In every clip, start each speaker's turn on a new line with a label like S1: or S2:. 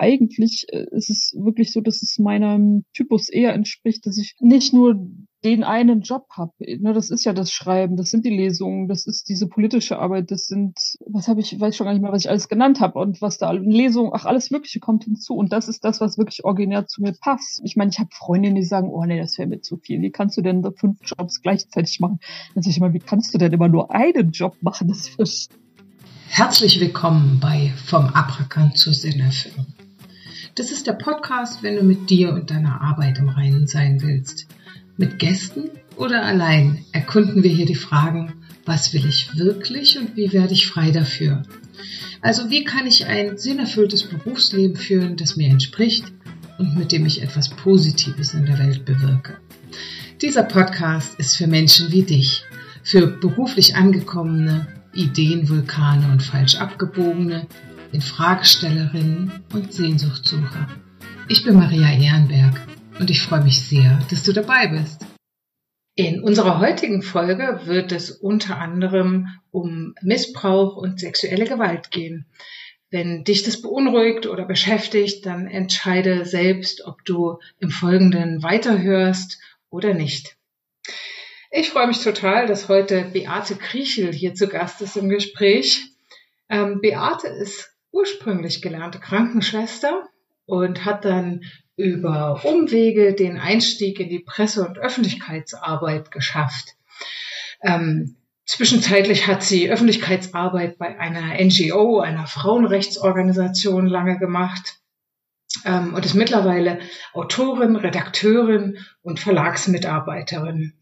S1: eigentlich äh, ist es wirklich so, dass es meinem Typus eher entspricht, dass ich nicht nur den einen Job habe. Ne, das ist ja das Schreiben, das sind die Lesungen, das ist diese politische Arbeit, das sind, was habe ich, weiß schon gar nicht mehr, was ich alles genannt habe und was da Lesungen, ach alles Mögliche kommt hinzu und das ist das, was wirklich originär zu mir passt. Ich meine, ich habe Freundinnen, die sagen, oh nee, das wäre mir zu viel. Wie kannst du denn fünf Jobs gleichzeitig machen? Dann sage ich immer, wie kannst du denn immer nur einen Job machen? Das ist
S2: Herzlich willkommen bei Vom Abrakan zur Sinnerfüllung. Das ist der Podcast, wenn du mit dir und deiner Arbeit im Reinen sein willst. Mit Gästen oder allein erkunden wir hier die Fragen, was will ich wirklich und wie werde ich frei dafür? Also wie kann ich ein sinnerfülltes Berufsleben führen, das mir entspricht und mit dem ich etwas Positives in der Welt bewirke? Dieser Podcast ist für Menschen wie dich, für beruflich angekommene, Ideenvulkane und falsch abgebogene, Infragestellerinnen und Sehnsuchtsucher. Ich bin Maria Ehrenberg und ich freue mich sehr, dass du dabei bist. In unserer heutigen Folge wird es unter anderem um Missbrauch und sexuelle Gewalt gehen. Wenn dich das beunruhigt oder beschäftigt, dann entscheide selbst, ob du im Folgenden weiterhörst oder nicht. Ich freue mich total, dass heute Beate Kriechel hier zu Gast ist im Gespräch. Ähm, Beate ist ursprünglich gelernte Krankenschwester und hat dann über Umwege den Einstieg in die Presse- und Öffentlichkeitsarbeit geschafft. Ähm, zwischenzeitlich hat sie Öffentlichkeitsarbeit bei einer NGO, einer Frauenrechtsorganisation lange gemacht ähm, und ist mittlerweile Autorin, Redakteurin und Verlagsmitarbeiterin.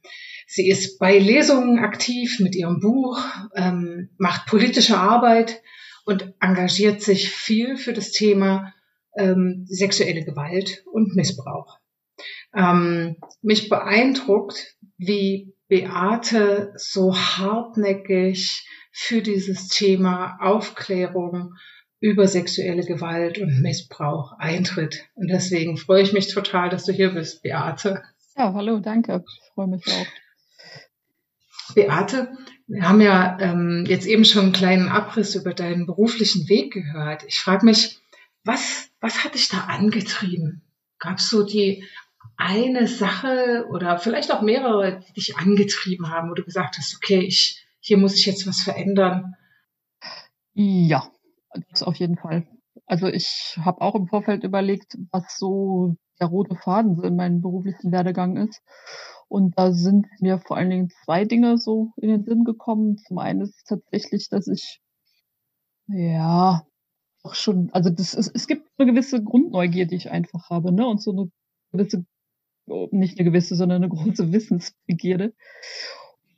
S2: Sie ist bei Lesungen aktiv mit ihrem Buch, ähm, macht politische Arbeit und engagiert sich viel für das Thema ähm, sexuelle Gewalt und Missbrauch. Ähm, mich beeindruckt, wie Beate so hartnäckig für dieses Thema Aufklärung über sexuelle Gewalt und Missbrauch eintritt. Und deswegen freue ich mich total, dass du hier bist, Beate.
S1: Ja, hallo, danke. Ich freue mich auch.
S2: Beate, wir haben ja ähm, jetzt eben schon einen kleinen Abriss über deinen beruflichen Weg gehört. Ich frage mich, was, was hat dich da angetrieben? Gab es so die eine Sache oder vielleicht auch mehrere, die dich angetrieben haben, wo du gesagt hast, okay, ich, hier muss ich jetzt was verändern?
S1: Ja, das auf jeden Fall. Also ich habe auch im Vorfeld überlegt, was so der rote Faden in meinem beruflichen Werdegang ist. Und da sind mir vor allen Dingen zwei Dinge so in den Sinn gekommen. Zum einen ist es tatsächlich, dass ich, ja, auch schon, also das ist, es gibt eine gewisse Grundneugier, die ich einfach habe, ne? Und so eine gewisse, oh, nicht eine gewisse, sondern eine große Wissensbegierde.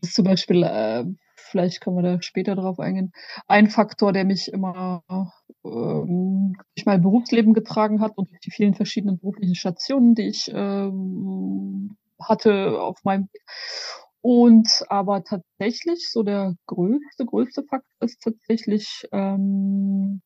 S1: Das ist zum Beispiel, äh, vielleicht können wir da später drauf eingehen, ein Faktor, der mich immer ähm, durch mein Berufsleben getragen hat und durch die vielen verschiedenen beruflichen Stationen, die ich ähm, hatte auf meinem und aber tatsächlich so der größte, größte Faktor ist tatsächlich, ähm,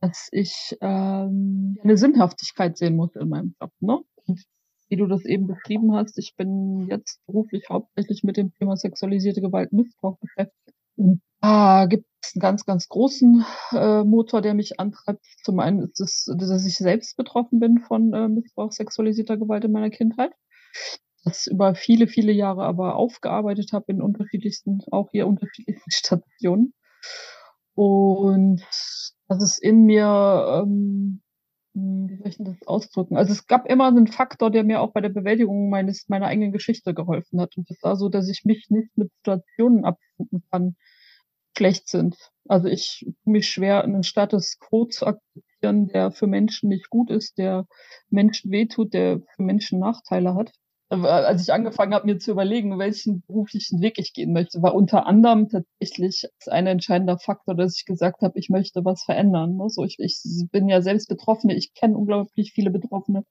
S1: dass ich ähm, eine Sinnhaftigkeit sehen muss in meinem Job. Ne? Und wie du das eben beschrieben hast, ich bin jetzt beruflich hauptsächlich mit dem Thema sexualisierte Gewalt Missbrauch beschäftigt. Und da gibt es einen ganz, ganz großen äh, Motor, der mich antreibt. Zum einen ist es, dass ich selbst betroffen bin von äh, Missbrauch sexualisierter Gewalt in meiner Kindheit das über viele, viele Jahre aber aufgearbeitet habe in unterschiedlichsten, auch hier unterschiedlichsten Stationen. Und das ist in mir, ähm, wie soll ich denn das ausdrücken? Also es gab immer einen Faktor, der mir auch bei der Bewältigung meines, meiner eigenen Geschichte geholfen hat. Und das war so, dass ich mich nicht mit Situationen abfinden kann, schlecht sind. Also ich tue mich schwer, einen Status quo zu akzeptieren, der für Menschen nicht gut ist, der Menschen wehtut, der für Menschen Nachteile hat als ich angefangen habe, mir zu überlegen, welchen beruflichen Weg ich gehen möchte, war unter anderem tatsächlich ein entscheidender Faktor, dass ich gesagt habe, ich möchte was verändern. Ne? Ich, ich bin ja selbst Betroffene, ich kenne unglaublich viele Betroffene.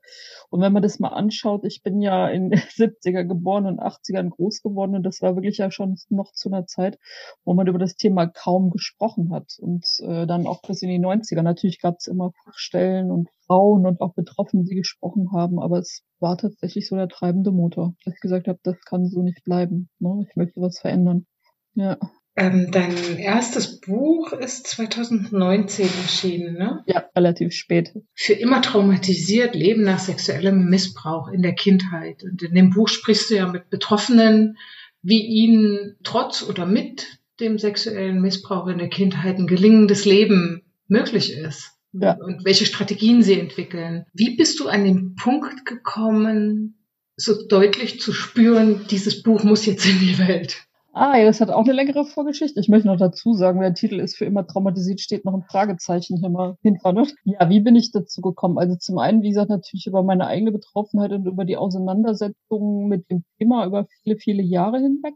S1: Und wenn man das mal anschaut, ich bin ja in den 70er geboren und 80ern groß geworden und das war wirklich ja schon noch zu einer Zeit, wo man über das Thema kaum gesprochen hat. Und äh, dann auch bis in die 90er. Natürlich gab es immer Fachstellen und Frauen und auch Betroffene, die gesprochen haben, aber es war tatsächlich so der treibende Motor, dass ich gesagt habe, das kann so nicht bleiben. Ne? Ich möchte was verändern. Ja.
S2: Ähm, dein erstes Buch ist 2019 erschienen, ne?
S1: Ja, relativ spät.
S2: Für immer traumatisiert, Leben nach sexuellem Missbrauch in der Kindheit. Und in dem Buch sprichst du ja mit Betroffenen, wie ihnen trotz oder mit dem sexuellen Missbrauch in der Kindheit ein gelingendes Leben möglich ist. Ja. Und welche Strategien sie entwickeln. Wie bist du an den Punkt gekommen, so deutlich zu spüren, dieses Buch muss jetzt in die Welt?
S1: Ah, ja, das hat auch eine längere Vorgeschichte. Ich möchte noch dazu sagen, der Titel ist für immer traumatisiert, steht noch ein Fragezeichen hier mal hinter. Ne? Ja, wie bin ich dazu gekommen? Also zum einen, wie gesagt, natürlich über meine eigene Betroffenheit und über die Auseinandersetzung mit dem Thema über viele, viele Jahre hinweg.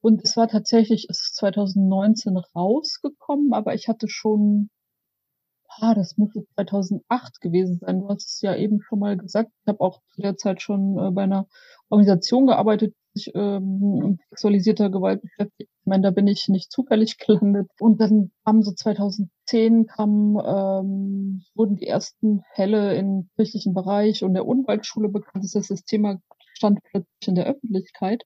S1: Und es war tatsächlich, es ist 2019 rausgekommen, aber ich hatte schon, ah, das muss 2008 gewesen sein. Du hast es ja eben schon mal gesagt. Ich habe auch zu der Zeit schon äh, bei einer Organisation gearbeitet, sich ähm, sexualisierter Gewalt beschäftigt. Ich meine, da bin ich nicht zufällig gelandet. Und dann kam so 2010 kam, ähm, wurden die ersten Fälle im kirchlichen Bereich und der Unwaldschule bekannt. Das heißt, das Thema stand plötzlich in der Öffentlichkeit,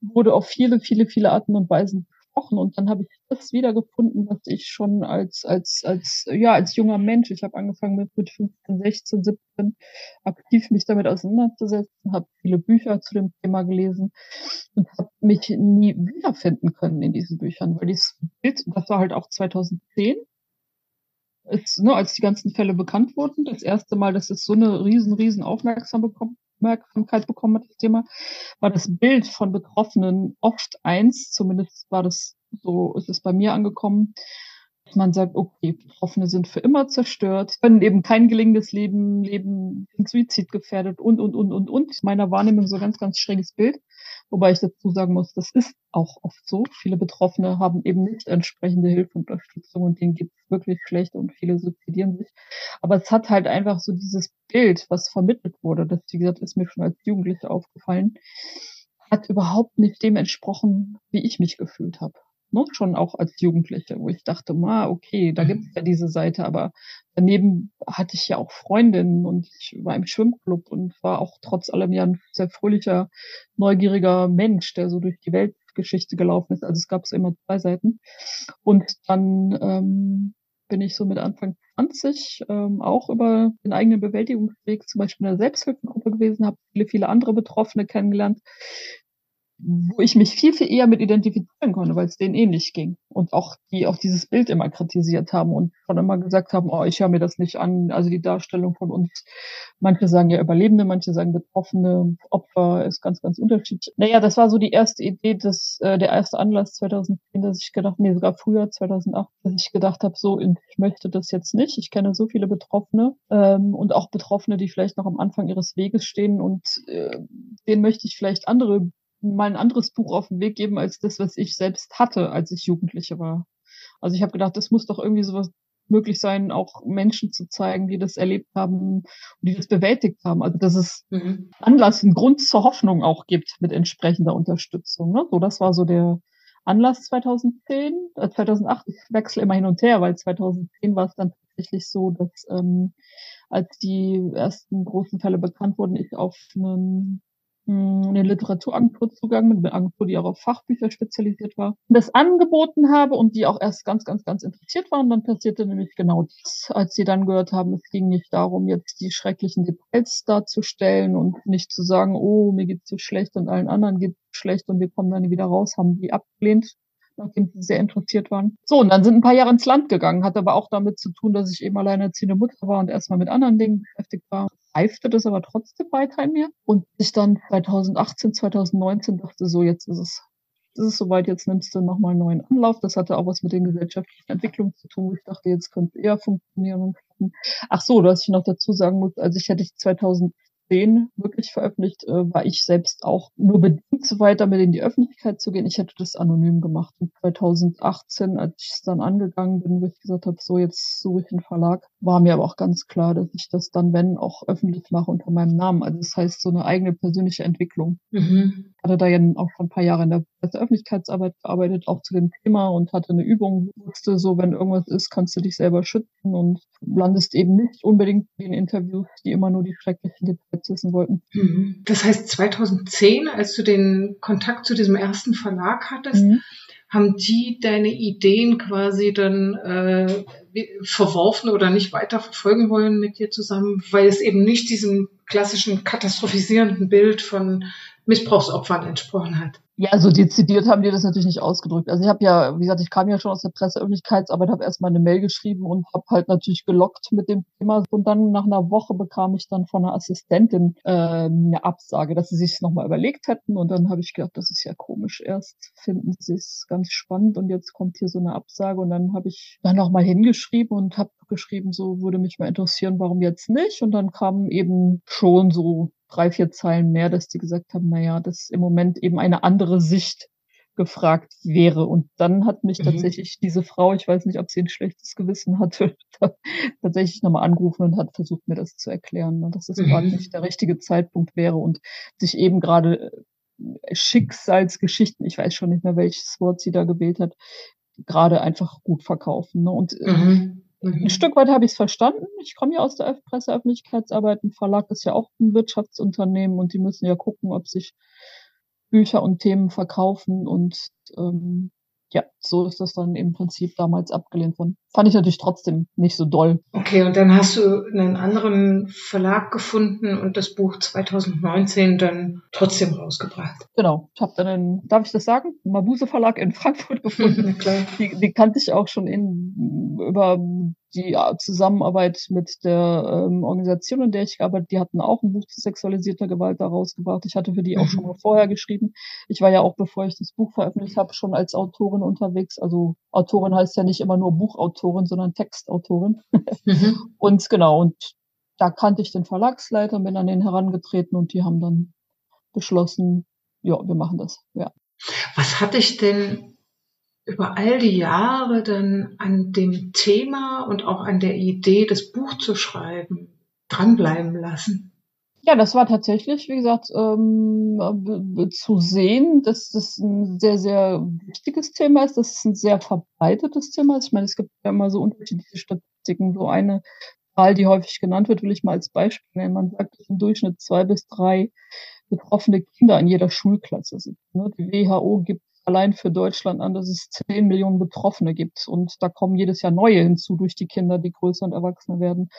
S1: wurde auf viele, viele, viele Arten und Weisen gesprochen und dann habe ich das wiedergefunden, was ich schon als als als ja als junger Mensch, ich habe angefangen mit mit 15, 16, 17 aktiv mich damit auseinanderzusetzen, habe viele Bücher zu dem Thema gelesen und habe mich nie wiederfinden können in diesen Büchern, weil dieses Bild, das war halt auch 2010 ist, ne, als die ganzen Fälle bekannt wurden, das erste Mal, dass es so eine riesen, riesen Aufmerksamkeit bekommen hat, das Thema, war das Bild von Betroffenen oft eins, zumindest war das so, ist es bei mir angekommen, man sagt, okay, Betroffene sind für immer zerstört, können eben kein gelingendes Leben leben, sind suizidgefährdet und, und, und, und, und. Meiner Wahrnehmung so ganz, ganz schräges Bild. Wobei ich dazu sagen muss, das ist auch oft so. Viele Betroffene haben eben nicht entsprechende Hilfe und Unterstützung und denen geht es wirklich schlecht und viele suizidieren sich. Aber es hat halt einfach so dieses Bild, was vermittelt wurde, das, wie gesagt, ist mir schon als Jugendliche aufgefallen, hat überhaupt nicht dem entsprochen, wie ich mich gefühlt habe ne, schon auch als Jugendliche, wo ich dachte, ma, okay, da mhm. gibt's ja diese Seite, aber daneben hatte ich ja auch Freundinnen und ich war im Schwimmclub und war auch trotz allem ja ein sehr fröhlicher, neugieriger Mensch, der so durch die Weltgeschichte gelaufen ist. Also es gab es immer zwei Seiten. Und dann ähm, bin ich so mit Anfang 20 ähm, auch über den eigenen Bewältigungsweg zum Beispiel in der Selbsthilfegruppe gewesen, habe viele, viele andere Betroffene kennengelernt, wo ich mich viel, viel eher mit identifizieren konnte, weil es denen ähnlich ging. Und auch die auch dieses Bild immer kritisiert haben und schon immer gesagt haben, oh, ich höre mir das nicht an. Also die Darstellung von uns. Manche sagen ja Überlebende, manche sagen Betroffene, Opfer ist ganz, ganz unterschiedlich. Naja, das war so die erste Idee, dass äh, der erste Anlass 2010, dass ich gedacht, nee, sogar früher 2008, dass ich gedacht habe, so, ich möchte das jetzt nicht. Ich kenne so viele Betroffene ähm, und auch Betroffene, die vielleicht noch am Anfang ihres Weges stehen und äh, denen möchte ich vielleicht andere mal ein anderes Buch auf den Weg geben als das, was ich selbst hatte, als ich Jugendliche war. Also ich habe gedacht, es muss doch irgendwie sowas möglich sein, auch Menschen zu zeigen, die das erlebt haben und die das bewältigt haben. Also dass es mhm. Anlass, einen Grund zur Hoffnung auch gibt mit entsprechender Unterstützung. Ne? So, das war so der Anlass 2010, äh, 2008. Ich wechsle immer hin und her, weil 2010 war es dann tatsächlich so, dass ähm, als die ersten großen Fälle bekannt wurden, ich auf einen eine Literaturagentur zugangen, eine Agentur, die auch auf Fachbücher spezialisiert war, das angeboten habe und die auch erst ganz, ganz, ganz interessiert waren. Dann passierte nämlich genau das, als sie dann gehört haben, es ging nicht darum, jetzt die schrecklichen Details darzustellen und nicht zu sagen, oh, mir geht's so schlecht und allen anderen geht's schlecht und wir kommen dann wieder raus, haben die abgelehnt, nachdem sie sehr interessiert waren. So, und dann sind ein paar Jahre ins Land gegangen, hat aber auch damit zu tun, dass ich eben alleinerziehende Mutter war und erstmal mit anderen Dingen beschäftigt war. Reifte das aber trotzdem weiter in mir. Und ich dann 2018, 2019 dachte, so, jetzt ist es ist es soweit, jetzt nimmst du nochmal einen neuen Anlauf. Das hatte auch was mit den gesellschaftlichen Entwicklungen zu tun. Ich dachte, jetzt könnte eher funktionieren. Ach so, was ich noch dazu sagen muss, also ich hätte 2000 2010 wirklich veröffentlicht, äh, war ich selbst auch nur bedingt so weit, damit in die Öffentlichkeit zu gehen. Ich hätte das anonym gemacht. Und 2018, als ich es dann angegangen bin, wo ich gesagt habe, so jetzt suche ich einen Verlag, war mir aber auch ganz klar, dass ich das dann, wenn, auch öffentlich mache unter meinem Namen. Also das heißt, so eine eigene persönliche Entwicklung. Mhm. Hatte da ja auch schon ein paar Jahre in der Öffentlichkeitsarbeit gearbeitet, auch zu dem Thema und hatte eine Übung, wusste so, wenn irgendwas ist, kannst du dich selber schützen und landest eben nicht unbedingt in Interviews, die immer nur die schrecklichen Details wissen wollten.
S2: Mhm. Das heißt, 2010, als du den Kontakt zu diesem ersten Verlag hattest, mhm haben die deine Ideen quasi dann äh, verworfen oder nicht weiter verfolgen wollen mit dir zusammen, weil es eben nicht diesem klassischen katastrophisierenden Bild von Missbrauchsopfern entsprochen hat?
S1: Ja, so dezidiert haben die das natürlich nicht ausgedrückt. Also ich habe ja, wie gesagt, ich kam ja schon aus der Presseöffentlichkeitsarbeit, habe erstmal eine Mail geschrieben und habe halt natürlich gelockt mit dem Thema. Und dann nach einer Woche bekam ich dann von einer Assistentin äh, eine Absage, dass sie sich nochmal überlegt hätten. Und dann habe ich gedacht, das ist ja komisch. Erst finden sie es ganz spannend und jetzt kommt hier so eine Absage. Und dann habe ich dann nochmal hingeschrieben und habe geschrieben, so würde mich mal interessieren, warum jetzt nicht. Und dann kamen eben schon so drei, vier Zeilen mehr, dass die gesagt haben, na ja, dass im Moment eben eine andere Sicht gefragt wäre. Und dann hat mich mhm. tatsächlich diese Frau, ich weiß nicht, ob sie ein schlechtes Gewissen hatte, tatsächlich nochmal angerufen und hat versucht, mir das zu erklären, ne, dass das mhm. gerade nicht der richtige Zeitpunkt wäre und sich eben gerade äh, Schicksalsgeschichten, ich weiß schon nicht mehr, welches Wort sie da gewählt hat, gerade einfach gut verkaufen. Ne? Und äh, mhm. Mhm. Ein Stück weit habe ich es verstanden. Ich komme ja aus der Presseöffentlichkeitsarbeit. Ein Verlag ist ja auch ein Wirtschaftsunternehmen und die müssen ja gucken, ob sich Bücher und Themen verkaufen. Und ähm, ja, so ist das dann im Prinzip damals abgelehnt worden. Fand ich natürlich trotzdem nicht so doll.
S2: Okay, und dann hast du einen anderen Verlag gefunden und das Buch 2019 dann trotzdem rausgebracht.
S1: Genau. Ich habe dann einen, darf ich das sagen, Mabuse Verlag in Frankfurt gefunden. Klar. Die, die kannte ich auch schon in, über die Zusammenarbeit mit der ähm, Organisation, in der ich gearbeitet die hatten auch ein Buch zu sexualisierter Gewalt da rausgebracht. Ich hatte für die auch schon mhm. mal vorher geschrieben. Ich war ja auch, bevor ich das Buch veröffentlicht habe, schon als Autorin unterwegs. Also Autorin heißt ja nicht immer nur Buchautorin, sondern Textautorin. Mhm. und genau, und da kannte ich den Verlagsleiter, bin an den herangetreten und die haben dann beschlossen, ja, wir machen das, ja.
S2: Was hat dich denn über all die Jahre dann an dem Thema und auch an der Idee, das Buch zu schreiben, dranbleiben lassen?
S1: Ja, das war tatsächlich, wie gesagt, ähm, zu sehen, dass das ein sehr, sehr wichtiges Thema ist, dass es ein sehr verbreitetes Thema ist. Ich meine, es gibt ja immer so unterschiedliche Statistiken. So eine Zahl, die häufig genannt wird, will ich mal als Beispiel nennen. Man sagt, dass im Durchschnitt zwei bis drei betroffene Kinder in jeder Schulklasse sind. Ne? Die WHO gibt allein für Deutschland an, dass es 10 Millionen Betroffene gibt. Und da kommen jedes Jahr neue hinzu durch die Kinder, die größer und erwachsener werden.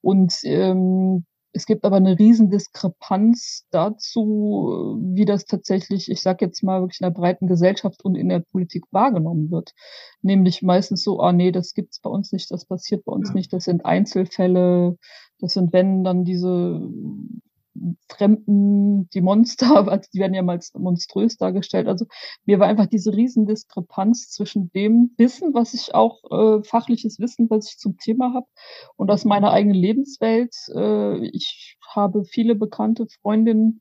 S1: Und ähm, es gibt aber eine Riesendiskrepanz dazu, wie das tatsächlich, ich sage jetzt mal wirklich in der breiten Gesellschaft und in der Politik wahrgenommen wird. Nämlich meistens so, ah nee, das gibt's bei uns nicht, das passiert bei uns ja. nicht, das sind Einzelfälle, das sind wenn dann diese Fremden, die Monster, also die werden ja mal monströs dargestellt. Also mir war einfach diese Riesendiskrepanz zwischen dem Wissen, was ich auch, äh, fachliches Wissen, was ich zum Thema habe und aus meiner eigenen Lebenswelt. Äh, ich habe viele bekannte Freundinnen,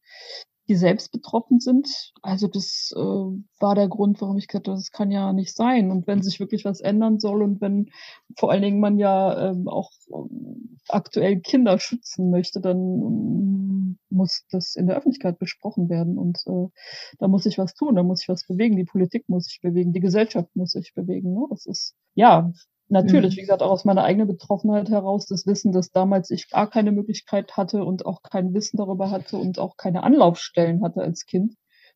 S1: die selbst betroffen sind. Also das äh, war der Grund, warum ich gesagt habe, das kann ja nicht sein. Und wenn sich wirklich was ändern soll und wenn vor allen Dingen man ja ähm, auch ähm, aktuell Kinder schützen möchte, dann ähm, muss das in der Öffentlichkeit besprochen werden. Und äh, da muss ich was tun, da muss ich was bewegen. Die Politik muss sich bewegen, die Gesellschaft muss sich bewegen. Ne? Das ist ja Natürlich, mhm. wie gesagt, auch aus meiner eigenen Betroffenheit heraus, das Wissen, dass damals ich gar keine Möglichkeit hatte und auch kein Wissen darüber hatte und auch keine Anlaufstellen hatte als Kind,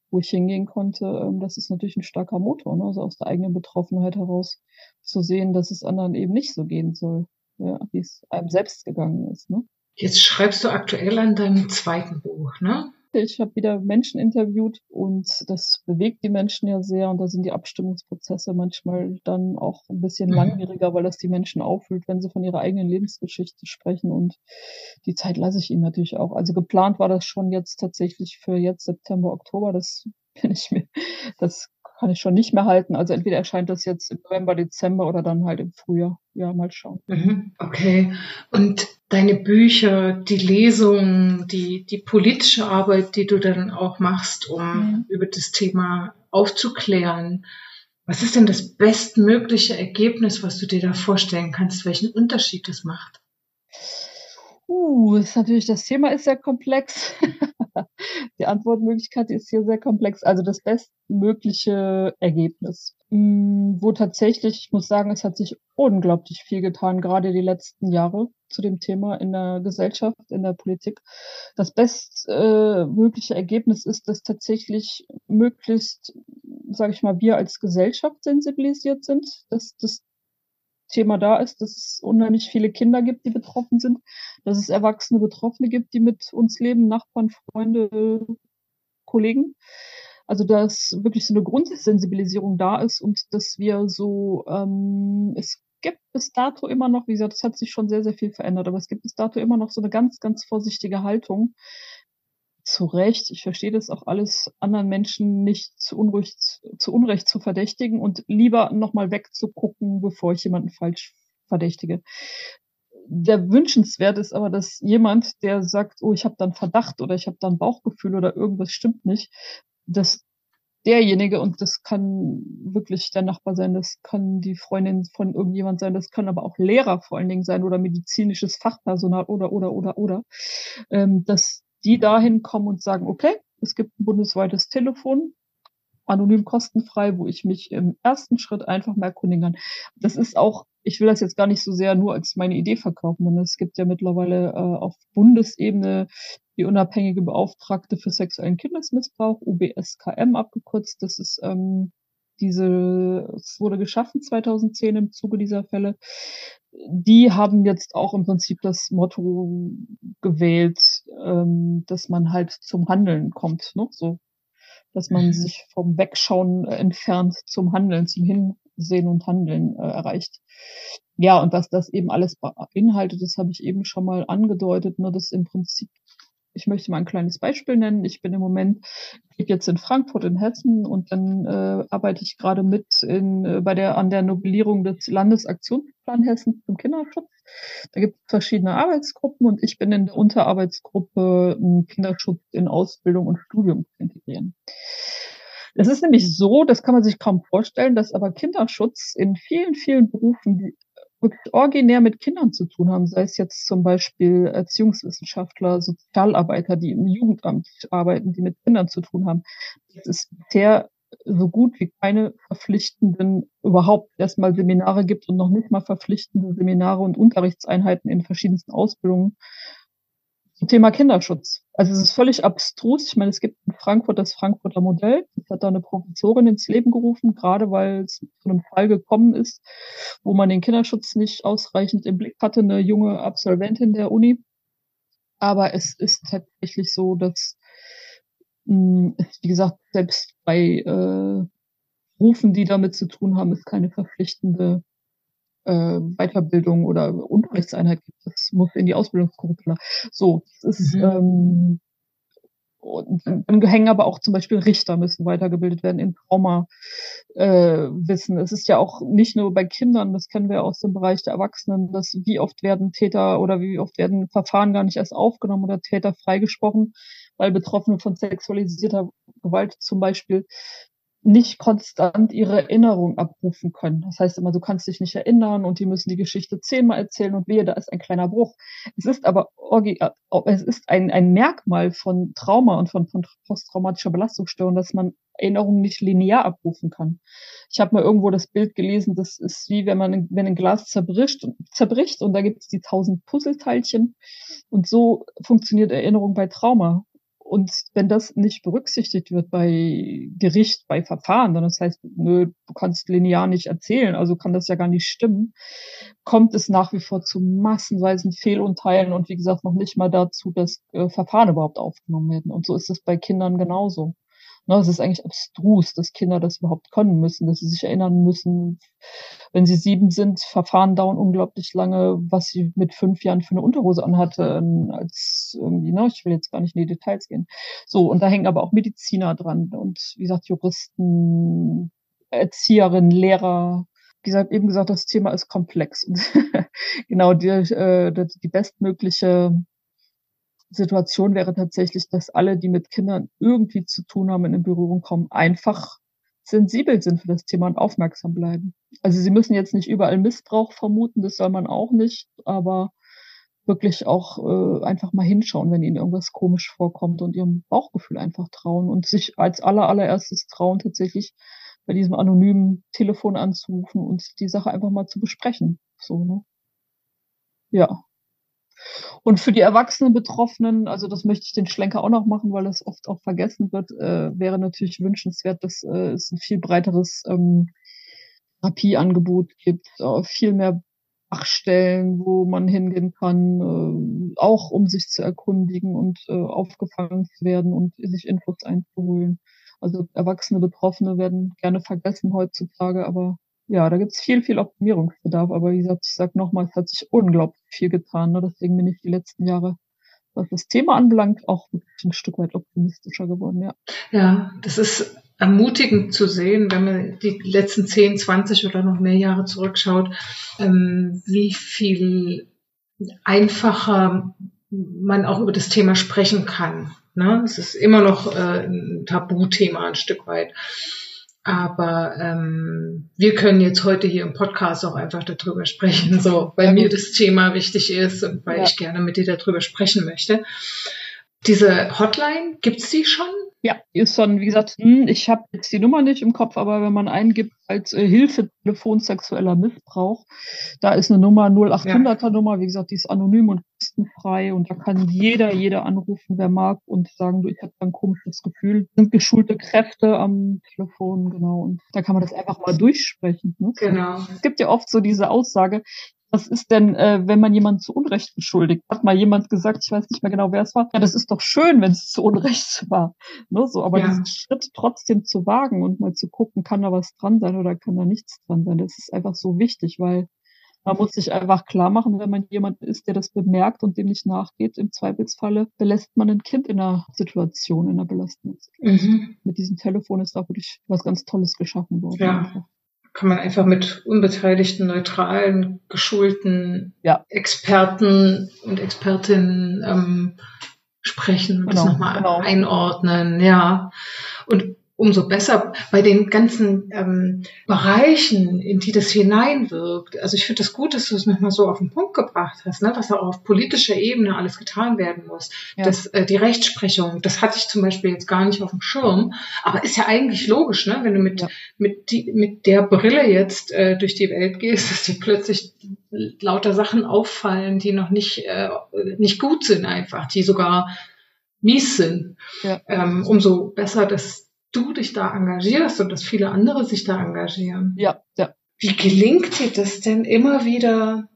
S1: wo ich hingehen konnte, ähm, das ist natürlich ein starker Motor, ne? also aus der eigenen Betroffenheit heraus zu sehen, dass es anderen eben nicht so gehen soll, ja, wie es einem selbst gegangen ist. Ne?
S2: Jetzt schreibst du aktuell an deinem zweiten Buch, ne?
S1: Ich habe wieder Menschen interviewt und das bewegt die Menschen ja sehr und da sind die Abstimmungsprozesse manchmal dann auch ein bisschen mhm. langwieriger, weil das die Menschen auffühlt, wenn sie von ihrer eigenen Lebensgeschichte sprechen und die Zeit lasse ich ihnen natürlich auch. Also geplant war das schon jetzt tatsächlich für jetzt September, Oktober, das bin ich mir, das kann ich schon nicht mehr halten. Also entweder erscheint das jetzt im November, Dezember oder dann halt im Frühjahr. Ja, mal schauen.
S2: Mhm, okay. Und deine Bücher, die Lesungen, die, die politische Arbeit, die du dann auch machst, um mhm. über das Thema aufzuklären. Was ist denn das bestmögliche Ergebnis, was du dir da vorstellen kannst, welchen Unterschied das macht?
S1: Uh, ist natürlich, das Thema ist sehr komplex. die Antwortmöglichkeit ist hier sehr komplex. Also das bestmögliche Ergebnis, hm, wo tatsächlich, ich muss sagen, es hat sich unglaublich viel getan, gerade die letzten Jahre zu dem Thema in der Gesellschaft, in der Politik. Das bestmögliche äh, Ergebnis ist, dass tatsächlich möglichst, sage ich mal, wir als Gesellschaft sensibilisiert sind, dass das Thema da ist, dass es unheimlich viele Kinder gibt, die betroffen sind, dass es erwachsene Betroffene gibt, die mit uns leben, Nachbarn, Freunde, Kollegen. Also dass wirklich so eine Grundsensibilisierung da ist und dass wir so, ähm, es gibt bis dato immer noch, wie gesagt, es hat sich schon sehr, sehr viel verändert, aber es gibt bis dato immer noch so eine ganz, ganz vorsichtige Haltung, zu Recht, ich verstehe das auch alles, anderen Menschen nicht zu Unrecht, zu Unrecht zu verdächtigen und lieber nochmal wegzugucken, bevor ich jemanden falsch verdächtige. Der wünschenswert ist aber, dass jemand, der sagt, oh, ich habe dann Verdacht oder ich habe dann Bauchgefühl oder irgendwas stimmt nicht, dass derjenige, und das kann wirklich der Nachbar sein, das kann die Freundin von irgendjemand sein, das können aber auch Lehrer vor allen Dingen sein oder medizinisches Fachpersonal oder, oder, oder, oder, ähm, dass die dahin kommen und sagen, okay, es gibt ein bundesweites Telefon, anonym kostenfrei, wo ich mich im ersten Schritt einfach mal erkundigen kann. Das ist auch, ich will das jetzt gar nicht so sehr nur als meine Idee verkaufen, denn es gibt ja mittlerweile äh, auf Bundesebene die unabhängige Beauftragte für sexuellen Kindesmissbrauch, UBSKM abgekürzt. Das ist ähm, diese, es wurde geschaffen 2010 im Zuge dieser Fälle die haben jetzt auch im Prinzip das Motto gewählt, ähm, dass man halt zum Handeln kommt, ne? So, dass man mhm. sich vom Wegschauen äh, entfernt zum Handeln, zum Hinsehen und Handeln äh, erreicht. Ja, und was das eben alles beinhaltet, das habe ich eben schon mal angedeutet, nur ne, dass im Prinzip ich möchte mal ein kleines Beispiel nennen. Ich bin im Moment ich jetzt in Frankfurt in Hessen und dann äh, arbeite ich gerade mit in, äh, bei der an der Novellierung des Landesaktionsplan Hessen zum Kinderschutz. Da gibt es verschiedene Arbeitsgruppen und ich bin in der Unterarbeitsgruppe Kinderschutz in Ausbildung und Studium zu integrieren. Es ist nämlich so, das kann man sich kaum vorstellen, dass aber Kinderschutz in vielen, vielen Berufen wirklich originär mit Kindern zu tun haben, sei es jetzt zum Beispiel Erziehungswissenschaftler, Sozialarbeiter, die im Jugendamt arbeiten, die mit Kindern zu tun haben. Das ist bisher so gut wie keine verpflichtenden überhaupt erstmal Seminare gibt und noch nicht mal verpflichtende Seminare und Unterrichtseinheiten in verschiedensten Ausbildungen Thema Kinderschutz. Also es ist völlig abstrus. Ich meine, es gibt in Frankfurt das Frankfurter Modell. Das hat da eine Professorin ins Leben gerufen, gerade weil es zu einem Fall gekommen ist, wo man den Kinderschutz nicht ausreichend im Blick hatte, eine junge Absolventin der Uni. Aber es ist tatsächlich so, dass, hm, wie gesagt, selbst bei äh, Rufen, die damit zu tun haben, es keine verpflichtende äh, Weiterbildung oder Unterrichtseinheit gibt. Das muss in die Ausbildungsgruppe. So, das ist, mhm. ähm, und dann hängen aber auch zum Beispiel Richter müssen weitergebildet werden in Trauma äh, wissen. Es ist ja auch nicht nur bei Kindern, das kennen wir aus dem Bereich der Erwachsenen, dass wie oft werden Täter oder wie oft werden Verfahren gar nicht erst aufgenommen oder Täter freigesprochen, weil Betroffene von sexualisierter Gewalt zum Beispiel nicht konstant ihre Erinnerung abrufen können. Das heißt immer, du kannst dich nicht erinnern und die müssen die Geschichte zehnmal erzählen und wehe, da ist ein kleiner Bruch. Es ist aber äh, es ist ein, ein Merkmal von Trauma und von, von posttraumatischer Belastungsstörung, dass man Erinnerungen nicht linear abrufen kann. Ich habe mal irgendwo das Bild gelesen, das ist wie wenn man wenn ein Glas zerbricht, zerbricht und da gibt es die tausend Puzzleteilchen und so funktioniert Erinnerung bei Trauma. Und wenn das nicht berücksichtigt wird bei Gericht, bei Verfahren, dann das heißt, nö, du kannst linear nicht erzählen, also kann das ja gar nicht stimmen, kommt es nach wie vor zu massenweisen Fehlunteilen und wie gesagt noch nicht mal dazu, dass äh, Verfahren überhaupt aufgenommen werden. Und so ist es bei Kindern genauso. Ne, es ist eigentlich abstrus, dass Kinder das überhaupt können müssen, dass sie sich erinnern müssen. Wenn sie sieben sind, Verfahren dauern unglaublich lange, was sie mit fünf Jahren für eine Unterhose anhatte, als irgendwie, ne, ich will jetzt gar nicht in die Details gehen. So, und da hängen aber auch Mediziner dran und wie gesagt, Juristen, Erzieherinnen, Lehrer, wie gesagt, eben gesagt, das Thema ist komplex. Und genau die, äh, die bestmögliche Situation wäre tatsächlich, dass alle, die mit Kindern irgendwie zu tun haben, in Berührung kommen, einfach sensibel sind für das Thema und aufmerksam bleiben. Also sie müssen jetzt nicht überall Missbrauch vermuten, das soll man auch nicht, aber wirklich auch äh, einfach mal hinschauen, wenn ihnen irgendwas komisch vorkommt und ihrem Bauchgefühl einfach trauen und sich als aller allererstes trauen, tatsächlich bei diesem anonymen Telefon anzurufen und die Sache einfach mal zu besprechen. So, ne? Ja. Und für die erwachsenen Betroffenen, also das möchte ich den Schlenker auch noch machen, weil das oft auch vergessen wird, äh, wäre natürlich wünschenswert, dass äh, es ein viel breiteres ähm, Therapieangebot gibt, äh, viel mehr Fachstellen, wo man hingehen kann, äh, auch um sich zu erkundigen und äh, aufgefangen zu werden und sich Infos einzuholen. Also erwachsene Betroffene werden gerne vergessen heutzutage, aber ja, da gibt's viel, viel Optimierungsbedarf. Aber wie gesagt, ich sage nochmal, es hat sich unglaublich viel getan. Ne? Deswegen bin ich die letzten Jahre, was das Thema anbelangt, auch ein Stück weit optimistischer geworden, ja.
S2: Ja, das ist ermutigend zu sehen, wenn man die letzten 10, 20 oder noch mehr Jahre zurückschaut, ähm, wie viel einfacher man auch über das Thema sprechen kann. Ne? Es ist immer noch äh, ein Tabuthema ein Stück weit. Aber ähm, wir können jetzt heute hier im Podcast auch einfach darüber sprechen, so weil mir das Thema wichtig ist und weil ja. ich gerne mit dir darüber sprechen möchte. Diese Hotline, gibt's die schon?
S1: Ja, ist schon, wie gesagt, hm, ich habe jetzt die Nummer nicht im Kopf, aber wenn man eingibt als äh, Hilfetelefon sexueller Missbrauch, da ist eine Nummer 0800er ja. Nummer, wie gesagt, die ist anonym und kostenfrei und da kann jeder, jeder anrufen, wer mag und sagen, du, ich habe ein komisches Gefühl. Sind geschulte Kräfte am Telefon, genau. Und da kann man das einfach mal durchsprechen. Ne?
S2: Genau.
S1: Es gibt ja oft so diese Aussage, was ist denn, äh, wenn man jemanden zu Unrecht beschuldigt? Hat mal jemand gesagt, ich weiß nicht mehr genau, wer es war. Ja, das ist doch schön, wenn es zu Unrecht war. Ne, so, aber ja. diesen Schritt trotzdem zu wagen und mal zu gucken, kann da was dran sein oder kann da nichts dran sein, das ist einfach so wichtig, weil man muss sich einfach klar machen, wenn man jemand ist, der das bemerkt und dem nicht nachgeht, im Zweifelsfalle belässt man ein Kind in einer Situation, in einer belastenden Situation. Mhm. Mit diesem Telefon ist da wirklich was ganz Tolles geschaffen worden.
S2: Ja. Kann man einfach mit unbeteiligten, neutralen, geschulten ja. Experten und Expertinnen ähm, sprechen und genau, das nochmal genau. einordnen, ja. Und umso besser bei den ganzen ähm, Bereichen, in die das hineinwirkt. Also ich finde das gut, dass du es nochmal so auf den Punkt gebracht hast, ne? was auch auf politischer Ebene alles getan werden muss. Ja. Das, äh, die Rechtsprechung, das hatte ich zum Beispiel jetzt gar nicht auf dem Schirm, aber ist ja eigentlich logisch, ne? wenn du mit, ja. mit, die, mit der Brille jetzt äh, durch die Welt gehst, dass dir plötzlich lauter Sachen auffallen, die noch nicht, äh, nicht gut sind einfach, die sogar mies sind. Ja. Ähm, umso besser, dass du dich da engagierst und dass viele andere sich da engagieren.
S1: Ja, ja.
S2: Wie gelingt dir das denn immer wieder,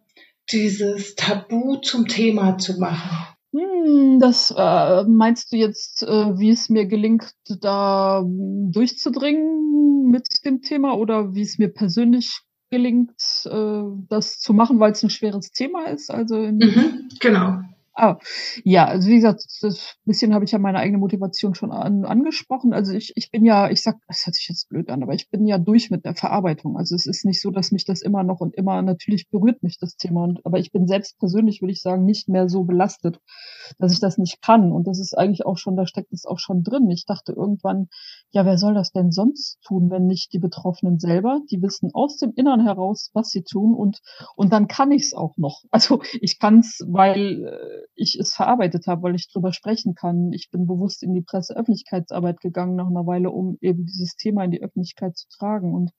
S2: dieses Tabu zum Thema zu machen?
S1: Hm, das äh, meinst du jetzt, äh, wie es mir gelingt, da durchzudringen mit dem Thema oder wie es mir persönlich gelingt, äh, das zu machen, weil es ein schweres Thema ist? Also
S2: mhm, genau.
S1: Ah, ja, also wie gesagt, das bisschen habe ich ja meine eigene Motivation schon an, angesprochen. Also ich, ich bin ja, ich sag, das hört sich jetzt blöd an, aber ich bin ja durch mit der Verarbeitung. Also es ist nicht so, dass mich das immer noch und immer, natürlich berührt mich das Thema. Und, aber ich bin selbst persönlich, würde ich sagen, nicht mehr so belastet, dass ich das nicht kann. Und das ist eigentlich auch schon, da steckt es auch schon drin. Ich dachte irgendwann, ja, wer soll das denn sonst tun, wenn nicht die Betroffenen selber? Die wissen aus dem Innern heraus, was sie tun und, und dann kann ich es auch noch. Also ich kann es, weil äh, ich es verarbeitet habe, weil ich drüber sprechen kann. Ich bin bewusst in die Presseöffentlichkeitsarbeit gegangen nach einer Weile, um eben dieses Thema in die Öffentlichkeit zu tragen und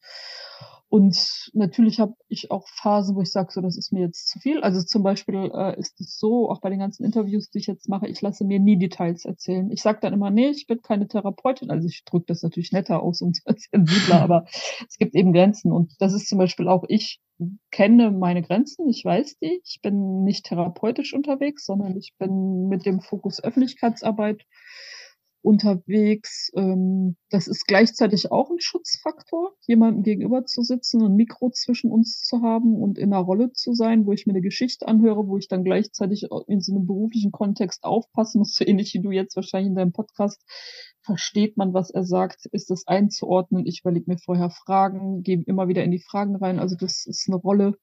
S1: und natürlich habe ich auch Phasen, wo ich sage, so, das ist mir jetzt zu viel. Also zum Beispiel äh, ist es so, auch bei den ganzen Interviews, die ich jetzt mache, ich lasse mir nie Details erzählen. Ich sage dann immer, nee, ich bin keine Therapeutin. Also ich drücke das natürlich netter aus und sensibler, aber es gibt eben Grenzen. Und das ist zum Beispiel auch, ich kenne meine Grenzen, ich weiß die. Ich bin nicht therapeutisch unterwegs, sondern ich bin mit dem Fokus Öffentlichkeitsarbeit unterwegs. Ähm, das ist gleichzeitig auch ein Schutzfaktor, jemandem gegenüber zu sitzen, ein Mikro zwischen uns zu haben und in einer Rolle zu sein, wo ich mir eine Geschichte anhöre, wo ich dann gleichzeitig in so einem beruflichen Kontext aufpassen muss, so ähnlich wie du jetzt wahrscheinlich in deinem Podcast. Versteht man, was er sagt? Ist das einzuordnen? Ich überlege mir vorher Fragen, gehe immer wieder in die Fragen rein. Also das ist eine Rolle,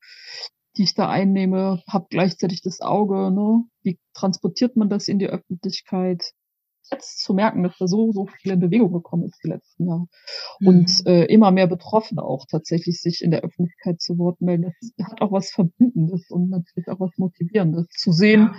S1: die ich da einnehme, habe gleichzeitig das Auge, ne? Wie transportiert man das in die Öffentlichkeit? Jetzt zu merken, dass da so, so viel in Bewegung gekommen ist die letzten Jahre. Mhm. Und äh, immer mehr Betroffene auch tatsächlich sich in der Öffentlichkeit zu Wort melden. Das hat auch was Verbindendes und natürlich auch was Motivierendes. Zu sehen,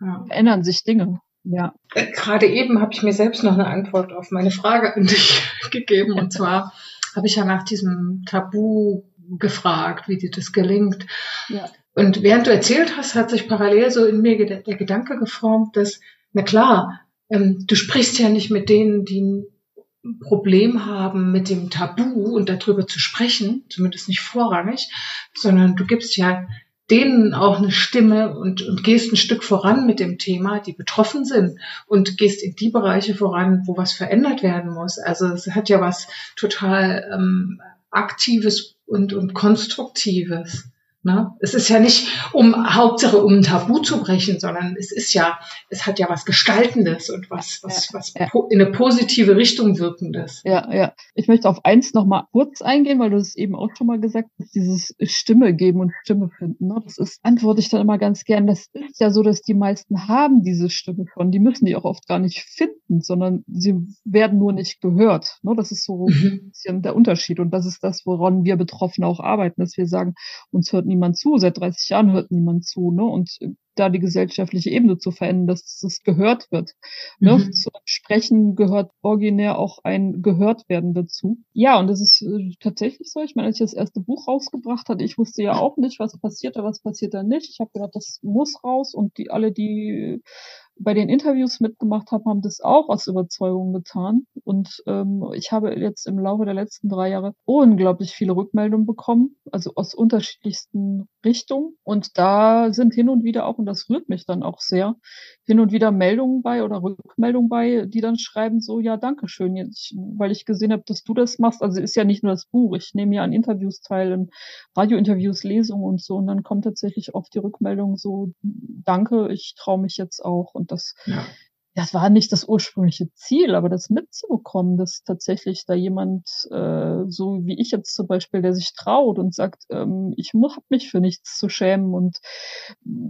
S1: ja, ja. verändern sich Dinge. Ja.
S2: Äh, gerade eben habe ich mir selbst noch eine Antwort auf meine Frage an dich gegeben. Und zwar habe ich ja nach diesem Tabu gefragt, wie dir das gelingt. Ja. Und während du erzählt hast, hat sich parallel so in mir der Gedanke geformt, dass, na klar, ähm, du sprichst ja nicht mit denen, die ein Problem haben mit dem Tabu und darüber zu sprechen, zumindest nicht vorrangig, sondern du gibst ja denen auch eine Stimme und, und gehst ein Stück voran mit dem Thema, die betroffen sind und gehst in die Bereiche voran, wo was verändert werden muss. Also es hat ja was total ähm, Aktives und, und Konstruktives. Ne? Es ist ja nicht um Hauptsache um ein Tabu zu brechen, sondern es ist ja, es hat ja was Gestaltendes und was, was, was ja. in eine positive Richtung wirkendes.
S1: Ja, ja. Ich möchte auf eins noch mal kurz eingehen, weil du es eben auch schon mal gesagt hast, dieses Stimme geben und Stimme finden. Ne? Das ist, antworte ich dann immer ganz gern. Das ist ja so, dass die meisten haben diese Stimme schon. Die müssen die auch oft gar nicht finden, sondern sie werden nur nicht gehört. Ne? Das ist so mhm. ein bisschen der Unterschied. Und das ist das, woran wir Betroffene auch arbeiten, dass wir sagen, uns hört niemand zu, seit 30 Jahren hört niemand zu, ne? Und da die gesellschaftliche Ebene zu verändern, dass es gehört wird. Ne? Mhm. Zum Sprechen gehört originär auch ein gehört werden dazu. Ja, und das ist äh, tatsächlich so. Ich meine, als ich das erste Buch rausgebracht hatte, ich wusste ja auch nicht, was passiert da, was passiert da nicht. Ich habe gedacht, das muss raus und die alle, die bei den Interviews mitgemacht habe, haben das auch aus Überzeugung getan. Und ähm, ich habe jetzt im Laufe der letzten drei Jahre unglaublich viele Rückmeldungen bekommen, also aus unterschiedlichsten Richtungen. Und da sind hin und wieder auch, und das rührt mich dann auch sehr, hin und wieder Meldungen bei oder Rückmeldungen bei, die dann schreiben so, ja, danke schön, jetzt, weil ich gesehen habe, dass du das machst. Also ist ja nicht nur das Buch, ich nehme ja an Interviews teil, in Radiointerviews, Lesungen und so. Und dann kommt tatsächlich oft die Rückmeldung so, danke, ich traue mich jetzt auch. Und das, ja. das war nicht das ursprüngliche Ziel, aber das mitzubekommen, dass tatsächlich da jemand, äh, so wie ich jetzt zum Beispiel, der sich traut und sagt, ähm, ich habe mich für nichts zu schämen und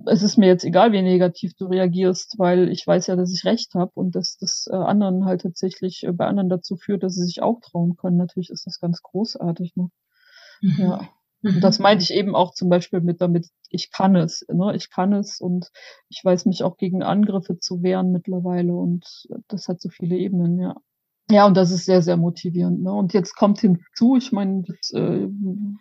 S1: es ist mir jetzt egal, wie negativ du reagierst, weil ich weiß ja, dass ich recht habe und dass das äh, anderen halt tatsächlich äh, bei anderen dazu führt, dass sie sich auch trauen können. Natürlich ist das ganz großartig. Ne? Mhm. Ja. Und das meinte ich eben auch zum Beispiel mit damit, ich kann es, ne? ich kann es und ich weiß mich auch gegen Angriffe zu wehren mittlerweile und das hat so viele Ebenen, ja. Ja, und das ist sehr, sehr motivierend. Ne? Und jetzt kommt hinzu, ich meine, das äh,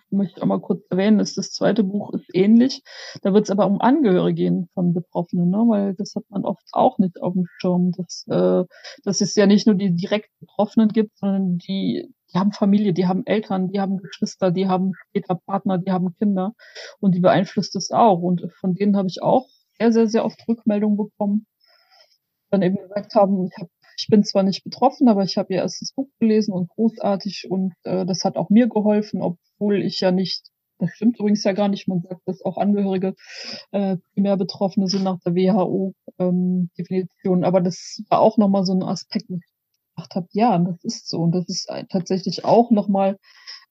S1: möchte ich auch mal kurz erwähnen, ist das zweite Buch ist ähnlich. Da wird es aber um Angehörige gehen von Betroffenen, ne? weil das hat man oft auch nicht auf dem Schirm, dass, äh, dass es ja nicht nur die direkt Betroffenen gibt, sondern die die haben Familie, die haben Eltern, die haben Geschwister, die haben später Partner, die haben Kinder und die beeinflusst es auch. Und von denen habe ich auch sehr, sehr, sehr oft Rückmeldungen bekommen, dann eben gesagt haben, ich, hab, ich bin zwar nicht betroffen, aber ich habe ihr erstes Buch gelesen und großartig und äh, das hat auch mir geholfen, obwohl ich ja nicht das stimmt übrigens ja gar nicht. Man sagt, dass auch Angehörige äh, primär Betroffene sind nach der WHO-Definition. Ähm, Aber das war auch nochmal so ein Aspekt, gedacht habe, ja, das ist so. Und das ist tatsächlich auch nochmal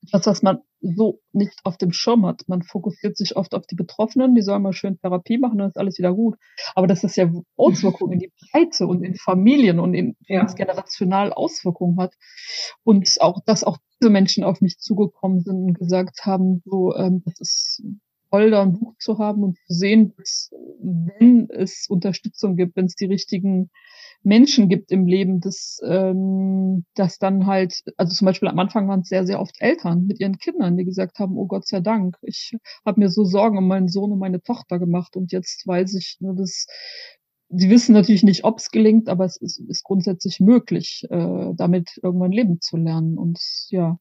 S1: etwas, was man so nicht auf dem Schirm hat. Man fokussiert sich oft auf die Betroffenen, die sollen mal schön Therapie machen, dann ist alles wieder gut. Aber dass das ja Auswirkungen in die Breite und in Familien und in ja. generational Auswirkungen hat. Und auch, dass auch diese Menschen auf mich zugekommen sind und gesagt haben, so, ähm, das ist toll, da ein Buch zu haben und zu sehen, dass wenn es Unterstützung gibt, wenn es die richtigen Menschen gibt im Leben, dass, ähm, dass dann halt, also zum Beispiel am Anfang waren es sehr, sehr oft Eltern mit ihren Kindern, die gesagt haben, oh Gott sei Dank, ich habe mir so Sorgen um meinen Sohn und meine Tochter gemacht und jetzt weiß ich nur, dass Sie wissen natürlich nicht, ob es gelingt, aber es ist, ist grundsätzlich möglich, äh, damit irgendwann leben zu lernen. Und ja,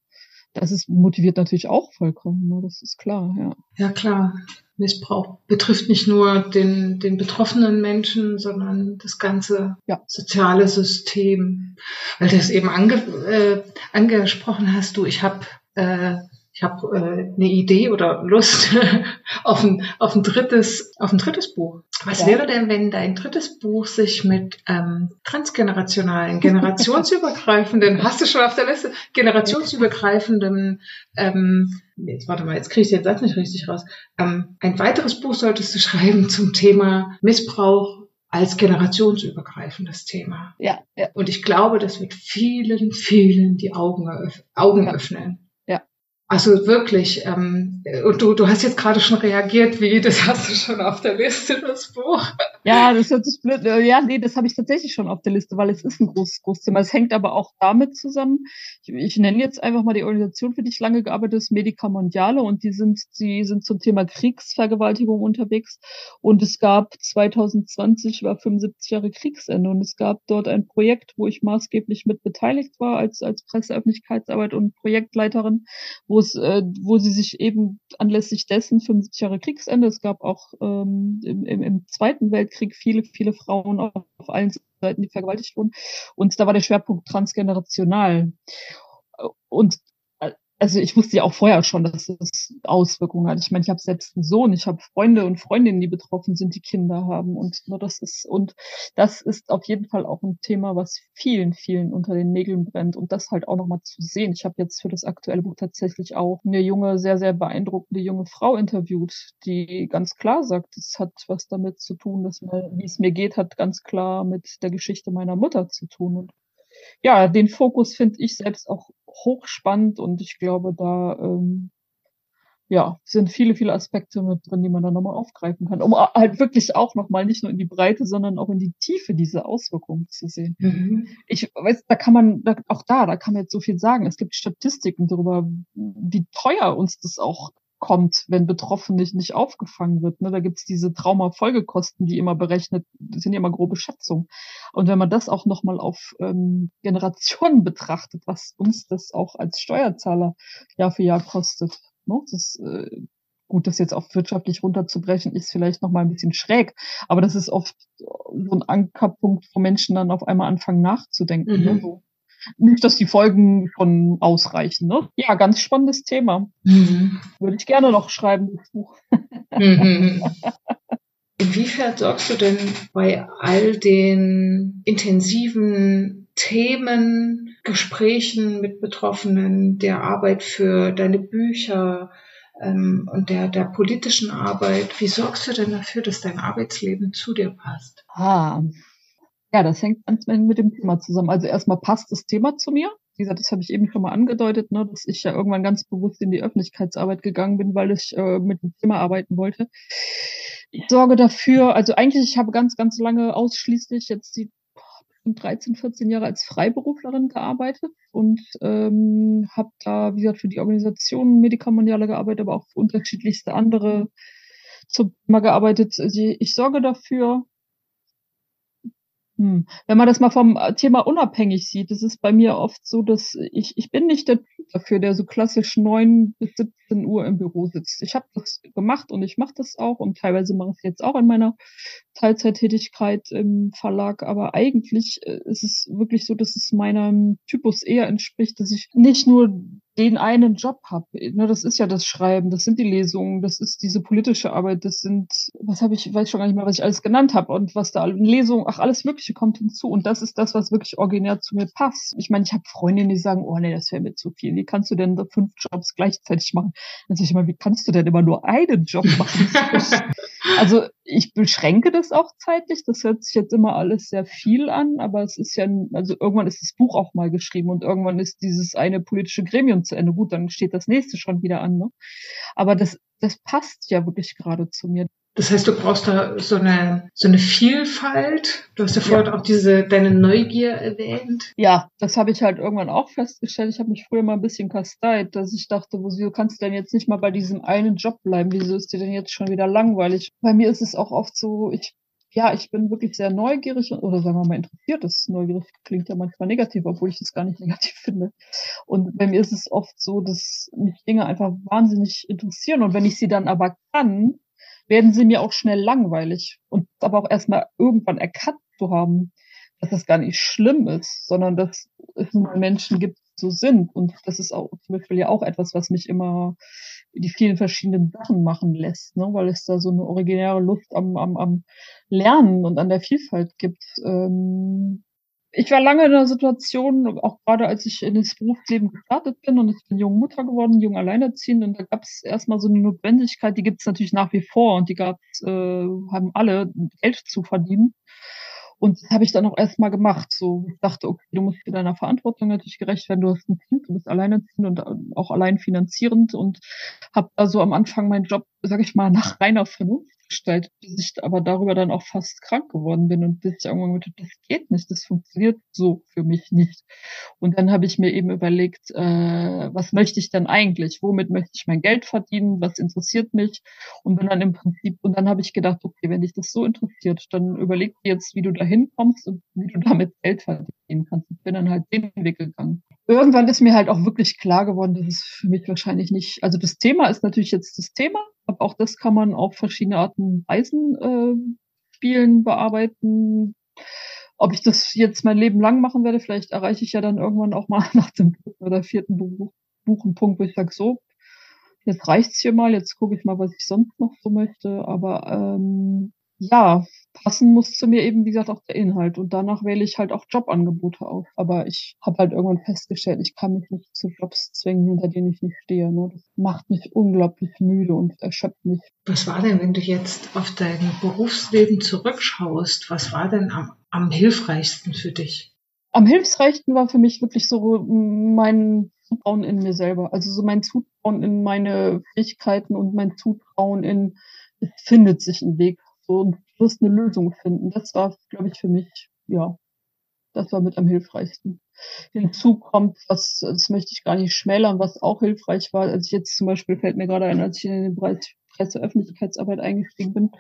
S1: das ist motiviert natürlich auch vollkommen, ne? das ist klar, ja.
S2: Ja, klar. Missbrauch betrifft nicht nur den, den betroffenen Menschen, sondern das ganze ja. soziale System. Weil du es eben ange, äh, angesprochen hast, du, ich habe äh, ich habe äh, eine Idee oder Lust auf ein, auf ein drittes auf ein drittes Buch. Was ja. wäre denn, wenn dein drittes Buch sich mit ähm, transgenerationalen, generationsübergreifenden, hast du schon auf der Liste, generationsübergreifenden, ähm, jetzt warte mal, jetzt kriege ich den Satz nicht richtig raus. Ähm, ein weiteres Buch solltest du schreiben zum Thema Missbrauch als generationsübergreifendes Thema.
S1: Ja, ja.
S2: Und ich glaube, das wird vielen, vielen die Augen, Augen ja. öffnen. Also wirklich, ähm, und du, du hast jetzt gerade schon reagiert, wie, das hast du schon auf der Liste, das Buch.
S1: Ja, das hört sich blöd. Ja, nee, das habe ich tatsächlich schon auf der Liste, weil es ist ein großes, großes Thema. Es hängt aber auch damit zusammen. Ich, ich nenne jetzt einfach mal die Organisation, für die ich lange gearbeitet habe, Medica Mondiale, und die sind, die sind zum Thema Kriegsvergewaltigung unterwegs. Und es gab 2020 war 75 Jahre Kriegsende und es gab dort ein Projekt, wo ich maßgeblich mit beteiligt war als, als Presseöffentlichkeitsarbeit und Projektleiterin, wo es, äh, wo sie sich eben anlässlich dessen 75 Jahre Kriegsende, es gab auch ähm, im, im, im Zweiten Weltkrieg viele, viele Frauen auf allen Seiten, die vergewaltigt wurden. Und da war der Schwerpunkt transgenerational. Und also ich wusste ja auch vorher schon, dass es Auswirkungen hat. Ich meine, ich habe selbst einen Sohn, ich habe Freunde und Freundinnen, die betroffen sind, die Kinder haben und nur das ist und das ist auf jeden Fall auch ein Thema, was vielen, vielen unter den Nägeln brennt und das halt auch nochmal zu sehen. Ich habe jetzt für das aktuelle Buch tatsächlich auch eine junge, sehr, sehr beeindruckende junge Frau interviewt, die ganz klar sagt, es hat was damit zu tun, dass mir, wie es mir geht, hat ganz klar mit der Geschichte meiner Mutter zu tun und ja, den Fokus finde ich selbst auch hochspannend und ich glaube, da ähm, ja, sind viele, viele Aspekte mit drin, die man dann nochmal aufgreifen kann, um halt wirklich auch nochmal nicht nur in die Breite, sondern auch in die Tiefe diese Auswirkungen zu sehen. Mhm. Ich weiß, da kann man, da, auch da, da kann man jetzt so viel sagen. Es gibt Statistiken darüber, wie teuer uns das auch kommt, wenn Betroffene nicht, nicht aufgefangen wird. Ne? Da gibt's diese Traumafolgekosten, die immer berechnet, das sind ja immer grobe Schätzungen. Und wenn man das auch nochmal auf ähm, Generationen betrachtet, was uns das auch als Steuerzahler Jahr für Jahr kostet. Ne? Das äh, gut, das jetzt auf wirtschaftlich runterzubrechen, ist vielleicht noch mal ein bisschen schräg, aber das ist oft so ein Ankerpunkt, wo Menschen dann auf einmal anfangen nachzudenken. Ne? Mhm. Ne? So, nicht, dass die Folgen schon ausreichen. Ne? Ja, ganz spannendes Thema. Mhm. Würde ich gerne noch schreiben, das Buch.
S2: Mhm. Inwiefern sorgst du denn bei all den intensiven Themen, Gesprächen mit Betroffenen, der Arbeit für deine Bücher ähm, und der, der politischen Arbeit, wie sorgst du denn dafür, dass dein Arbeitsleben zu dir passt?
S1: Ah, ja, das hängt ganz mit dem Thema zusammen. Also erstmal passt das Thema zu mir. Wie gesagt, das habe ich eben schon mal angedeutet, ne, dass ich ja irgendwann ganz bewusst in die Öffentlichkeitsarbeit gegangen bin, weil ich äh, mit dem Thema arbeiten wollte. Ich sorge dafür, also eigentlich, ich habe ganz, ganz lange ausschließlich jetzt die 13, 14 Jahre als Freiberuflerin gearbeitet und ähm, habe da, wie gesagt, für die Organisation Medikamoniale gearbeitet, aber auch für unterschiedlichste andere zum Thema gearbeitet. Ich sorge dafür, hm. Wenn man das mal vom äh, Thema unabhängig sieht, ist es bei mir oft so, dass ich, ich bin nicht der Typ dafür, der so klassisch neun bis 17 Uhr im Büro sitzt. Ich habe das gemacht und ich mache das auch und teilweise mache ich es jetzt auch in meiner Teilzeittätigkeit im Verlag, aber eigentlich äh, ist es wirklich so, dass es meinem Typus eher entspricht, dass ich nicht nur den einen Job habe. Ne, das ist ja das Schreiben, das sind die Lesungen, das ist diese politische Arbeit, das sind, was habe ich, weiß schon gar nicht mehr, was ich alles genannt habe und was da Lesungen, ach, alles Mögliche kommt hinzu. Und das ist das, was wirklich originär zu mir passt. Ich meine, ich habe Freundinnen, die sagen, oh nee, das wäre mir zu viel. Wie kannst du denn fünf Jobs gleichzeitig machen? Dann sage ich mal, wie kannst du denn immer nur einen Job machen? also ich beschränke das auch zeitlich. Das hört sich jetzt immer alles sehr viel an, aber es ist ja, also irgendwann ist das Buch auch mal geschrieben und irgendwann ist dieses eine politische Gremium zu Ende. Gut, dann steht das nächste schon wieder an. Ne? Aber das, das passt ja wirklich gerade zu mir.
S2: Das heißt, du brauchst da so eine, so eine Vielfalt. Du hast ja vorhin ja. auch diese, deine Neugier erwähnt.
S1: Ja, das habe ich halt irgendwann auch festgestellt. Ich habe mich früher mal ein bisschen kasteit, dass ich dachte, wieso kannst du denn jetzt nicht mal bei diesem einen Job bleiben? Wieso ist dir denn jetzt schon wieder langweilig? Bei mir ist es auch oft so, ich ja, ich bin wirklich sehr neugierig oder sagen wir mal interessiert. Das neugierig klingt ja manchmal negativ, obwohl ich das gar nicht negativ finde. Und bei mir ist es oft so, dass mich Dinge einfach wahnsinnig interessieren. Und wenn ich sie dann aber kann, werden sie mir auch schnell langweilig. Und aber auch erstmal irgendwann erkannt zu haben, dass das gar nicht schlimm ist, sondern dass es Menschen gibt, so sind. Und das ist auch zum Beispiel ja auch etwas, was mich immer die vielen verschiedenen Sachen machen lässt, ne? weil es da so eine originäre Lust am, am, am Lernen und an der Vielfalt gibt. Ähm, ich war lange in einer Situation, auch gerade als ich in das Berufsleben gestartet bin und ich bin junge Mutter geworden, jung alleinerziehend und da gab es erstmal so eine Notwendigkeit, die gibt es natürlich nach wie vor und die gab äh, haben alle Geld zu verdienen. Und das habe ich dann auch erstmal gemacht. So, ich dachte, okay, du musst dir deiner Verantwortung natürlich gerecht werden. Du hast ein Kind, du bist alleinerziehend und äh, auch allein finanzierend und habe also am Anfang meinen Job, sag ich mal, nach reiner Vernunft gestellt, bis ich aber darüber dann auch fast krank geworden bin und bis ich irgendwann gedacht das geht nicht, das funktioniert so für mich nicht. Und dann habe ich mir eben überlegt, äh, was möchte ich denn eigentlich? Womit möchte ich mein Geld verdienen? Was interessiert mich? Und bin dann im Prinzip, und dann habe ich gedacht, okay, wenn dich das so interessiert, dann überleg dir jetzt, wie du da hinkommst und wie du damit Geld verdienen kannst. Ich bin dann halt den Weg gegangen. Irgendwann ist mir halt auch wirklich klar geworden, dass es für mich wahrscheinlich nicht, also das Thema ist natürlich jetzt das Thema, aber auch das kann man auf verschiedene Arten Weisen äh, spielen, bearbeiten. Ob ich das jetzt mein Leben lang machen werde, vielleicht erreiche ich ja dann irgendwann auch mal nach dem dritten oder vierten Buch, Buch einen Punkt, wo ich sage, so, jetzt reicht's hier mal, jetzt gucke ich mal, was ich sonst noch so möchte. Aber ähm, ja, passen muss zu mir eben, wie gesagt, auch der Inhalt. Und danach wähle ich halt auch Jobangebote auf. Aber ich habe halt irgendwann festgestellt, ich kann mich nicht zu Jobs zwingen, hinter denen ich nicht stehe. Ne? Das macht mich unglaublich müde und erschöpft mich.
S2: Was war denn, wenn du jetzt auf dein Berufsleben zurückschaust, was war denn am, am hilfreichsten für dich?
S1: Am hilfreichsten war für mich wirklich so mein Zutrauen in mir selber. Also so mein Zutrauen in meine Fähigkeiten und mein Zutrauen in, es findet sich ein Weg so und wirst eine Lösung finden. Das war, glaube ich, für mich, ja, das war mit am hilfreichsten. Hinzu kommt, was, das möchte ich gar nicht schmälern, was auch hilfreich war, als ich jetzt zum Beispiel fällt mir gerade ein, als ich in den Bereich Presseöffentlichkeitsarbeit eingestiegen bin,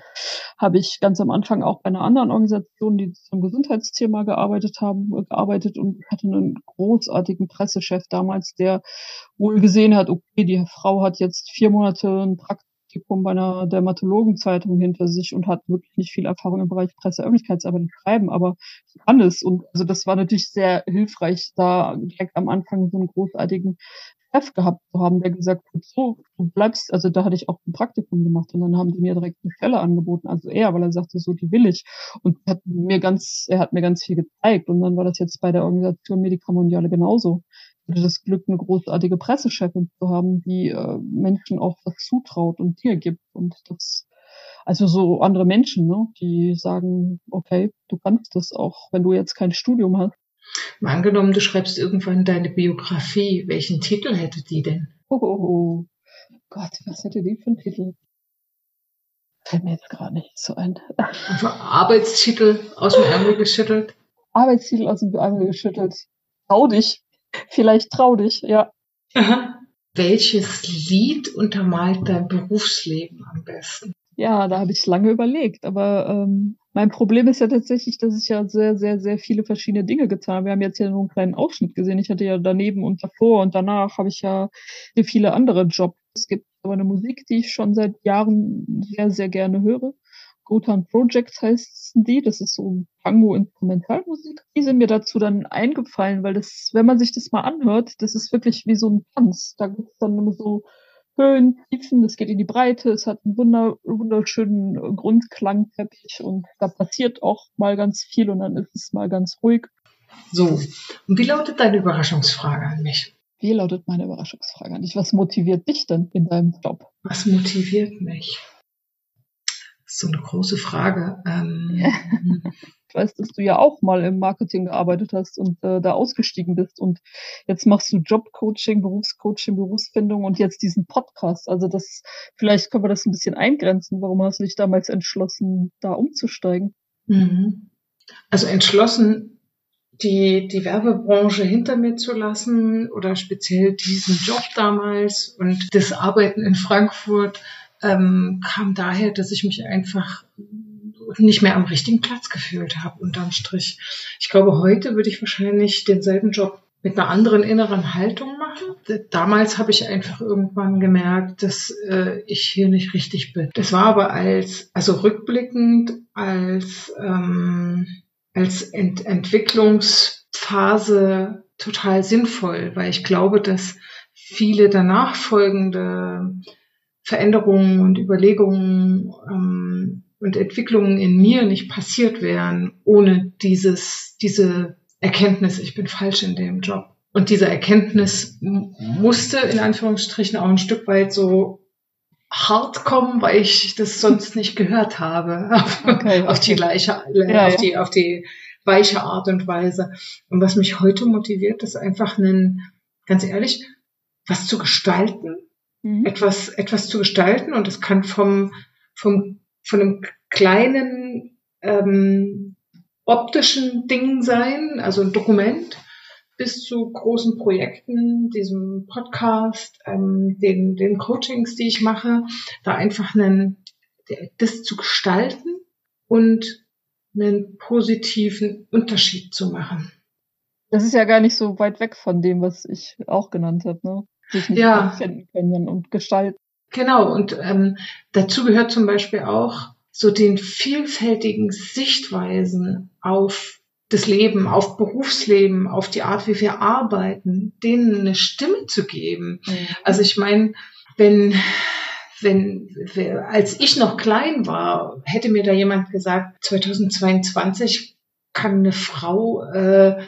S1: habe ich ganz am Anfang auch bei einer anderen Organisation, die zum Gesundheitsthema gearbeitet haben, gearbeitet und hatte einen großartigen Pressechef damals, der wohl gesehen hat, okay, die Frau hat jetzt vier Monate ein Praktikum Praktikum bei einer Dermatologenzeitung hinter sich und hat wirklich nicht viel Erfahrung im Bereich Presseöffentlichkeitsarbeit schreiben, aber sie kann es. Und also das war natürlich sehr hilfreich, da direkt am Anfang so einen großartigen Chef gehabt zu haben, der gesagt hat, so, du bleibst, also da hatte ich auch ein Praktikum gemacht und dann haben die mir direkt eine Stelle angeboten, also er, weil er sagte, so, die will ich. Und hat mir ganz, er hat mir ganz viel gezeigt und dann war das jetzt bei der Organisation Medica Mondiale genauso hatte das Glück, eine großartige Pressechefin zu haben, die äh, Menschen auch was zutraut und dir gibt. Und das, also so andere Menschen, ne, die sagen, okay, du kannst das auch, wenn du jetzt kein Studium hast.
S2: Mal angenommen, du schreibst irgendwann deine Biografie. Welchen Titel hätte die denn?
S1: Oh, oh, oh. Gott, was hätte die für einen Titel? Fällt mir jetzt gerade nicht so ein.
S2: Also Arbeitstitel aus dem Ärmel geschüttelt?
S1: Arbeitstitel aus dem Ärmel geschüttelt. Trau dich. Vielleicht trau dich, ja.
S2: Aha. Welches Lied untermalt dein Berufsleben am besten?
S1: Ja, da habe ich lange überlegt, aber ähm, mein Problem ist ja tatsächlich, dass ich ja sehr, sehr, sehr viele verschiedene Dinge getan habe. Wir haben jetzt ja nur einen kleinen Ausschnitt gesehen. Ich hatte ja daneben und davor und danach habe ich ja viele andere Jobs. Es gibt aber eine Musik, die ich schon seit Jahren sehr, sehr gerne höre. Gotan Projects heißen die. Das ist so Tango-Instrumentalmusik. Die sind mir dazu dann eingefallen, weil das, wenn man sich das mal anhört, das ist wirklich wie so ein Tanz. Da gibt es dann immer so Höhen, Tiefen, das geht in die Breite, es hat einen wunder, wunderschönen Grundklangteppich und da passiert auch mal ganz viel und dann ist es mal ganz ruhig.
S2: So, und wie lautet deine Überraschungsfrage an mich?
S1: Wie lautet meine Überraschungsfrage an dich? Was motiviert dich denn in deinem Job?
S2: Was motiviert mich? So eine große Frage. Ähm.
S1: Ich weiß, dass du ja auch mal im Marketing gearbeitet hast und äh, da ausgestiegen bist und jetzt machst du Jobcoaching, Berufscoaching, Berufsfindung und jetzt diesen Podcast. Also das, vielleicht können wir das ein bisschen eingrenzen. Warum hast du dich damals entschlossen, da umzusteigen?
S2: Mhm. Also entschlossen, die, die Werbebranche hinter mir zu lassen oder speziell diesen Job damals und das Arbeiten in Frankfurt ähm, kam daher, dass ich mich einfach nicht mehr am richtigen Platz gefühlt habe, unterm Strich. Ich glaube, heute würde ich wahrscheinlich denselben Job mit einer anderen inneren Haltung machen. Damals habe ich einfach irgendwann gemerkt, dass äh, ich hier nicht richtig bin. Das war aber als, also rückblickend, als, ähm, als Ent Entwicklungsphase total sinnvoll, weil ich glaube, dass viele danach folgende Veränderungen und Überlegungen ähm, und Entwicklungen in mir nicht passiert wären ohne dieses, diese Erkenntnis, ich bin falsch in dem Job. Und diese Erkenntnis musste in Anführungsstrichen auch ein Stück weit so hart kommen, weil ich das sonst nicht gehört habe. Okay, auf die gleiche, ja, auf die, auf die weiche Art und Weise. Und was mich heute motiviert, ist einfach ein, ganz ehrlich, was zu gestalten, mhm. etwas, etwas zu gestalten. Und es kann vom, vom, von einem kleinen ähm, optischen Ding sein, also ein Dokument, bis zu großen Projekten, diesem Podcast, ähm, den, den Coachings, die ich mache, da einfach einen, das zu gestalten und einen positiven Unterschied zu machen.
S1: Das ist ja gar nicht so weit weg von dem, was ich auch genannt habe, ne? Sich nicht ja. finden können und gestalten.
S2: Genau, und ähm, dazu gehört zum Beispiel auch so den vielfältigen Sichtweisen auf das Leben, auf Berufsleben, auf die Art, wie wir arbeiten, denen eine Stimme zu geben. Mhm. Also ich meine, wenn wenn, als ich noch klein war, hätte mir da jemand gesagt, 2022 kann eine Frau äh,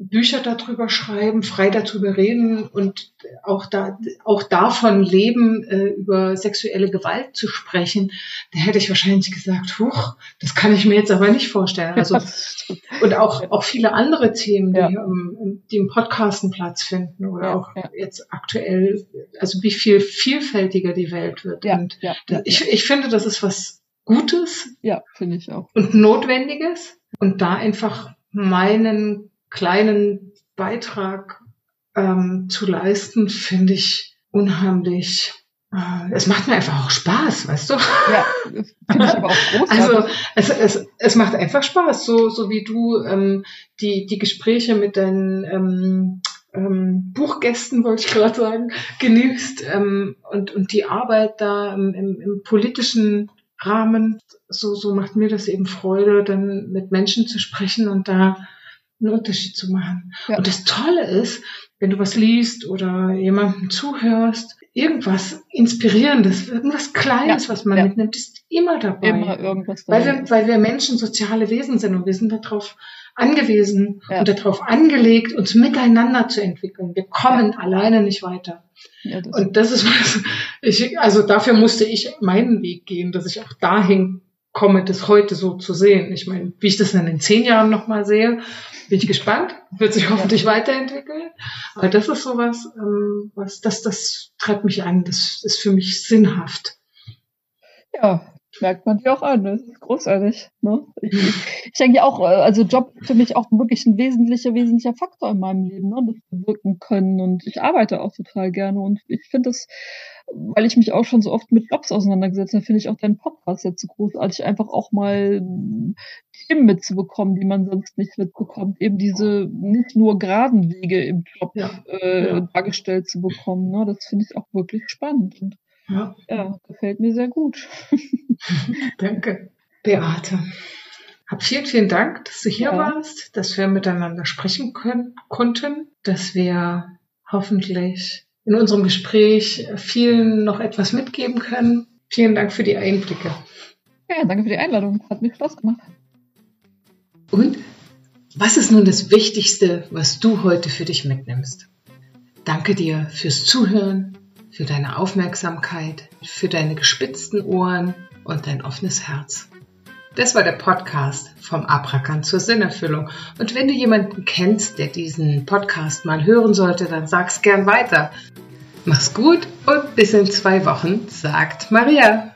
S2: Bücher darüber schreiben, frei darüber reden und auch da auch davon leben, äh, über sexuelle Gewalt zu sprechen, da hätte ich wahrscheinlich gesagt, huch, das kann ich mir jetzt aber nicht vorstellen. Also und auch auch viele andere Themen, die, ja. um, die im Podcast einen Platz finden oder ja, auch ja. jetzt aktuell, also wie viel vielfältiger die Welt wird. und ich, ich finde, das ist was Gutes.
S1: Ja, finde ich auch.
S2: Und Notwendiges. Und da einfach meinen kleinen Beitrag ähm, zu leisten, finde ich unheimlich. Äh, es macht mir einfach auch Spaß, weißt du? Ja, finde ich aber auch großartig. Also es, es, es macht einfach Spaß, so, so wie du ähm, die, die Gespräche mit deinen ähm, ähm, Buchgästen, wollte ich gerade sagen, genießt ähm, und, und die Arbeit da im, im, im politischen Rahmen, so, so macht mir das eben Freude, dann mit Menschen zu sprechen und da einen Unterschied zu machen. Ja. Und das Tolle ist, wenn du was liest oder jemandem zuhörst, irgendwas Inspirierendes, irgendwas Kleines, ja. was man ja. mitnimmt, ist immer dabei. Immer irgendwas dabei. Weil wir, weil wir Menschen soziale Wesen sind und wir sind darauf angewiesen und darauf angelegt, uns miteinander zu entwickeln. Wir kommen alleine nicht weiter. Das und das ist was, ich, also dafür musste ich meinen Weg gehen, dass ich auch dahin komme, das heute so zu sehen. Ich meine, wie ich das dann in zehn Jahren nochmal sehe, bin ich gespannt. Wird sich hoffentlich weiterentwickeln. Aber das ist sowas, ähm, was, das, das treibt mich an. Das ist für mich sinnhaft.
S1: Ja, merkt man dir auch an. Das ist großartig. Ne? Ich, ich denke auch, äh, also Job ist für mich auch wirklich ein wesentlicher, wesentlicher Faktor in meinem Leben, ne? das wirken können. Und ich arbeite auch total gerne. Und ich finde das, weil ich mich auch schon so oft mit Jobs auseinandergesetzt habe, finde ich auch deinen Podcast jetzt so großartig, einfach auch mal Themen mitzubekommen, die man sonst nicht mitbekommt. Eben diese nicht nur geraden Wege im Job ja. Äh, ja. dargestellt zu bekommen. Ne? Das finde ich auch wirklich spannend. Und ja. ja, gefällt mir sehr gut.
S2: Danke, Beate. Hab vielen, vielen Dank, dass du hier ja. warst, dass wir miteinander sprechen können, konnten, dass wir hoffentlich in unserem Gespräch vielen noch etwas mitgeben können. Vielen Dank für die Einblicke.
S1: Ja, danke für die Einladung. Hat mir Spaß gemacht.
S2: Und was ist nun das Wichtigste, was du heute für dich mitnimmst? Danke dir fürs Zuhören, für deine Aufmerksamkeit, für deine gespitzten Ohren und dein offenes Herz. Das war der Podcast vom Abrakan zur Sinnerfüllung. Und wenn du jemanden kennst, der diesen Podcast mal hören sollte, dann sag's gern weiter. Mach's gut und bis in zwei Wochen, sagt Maria.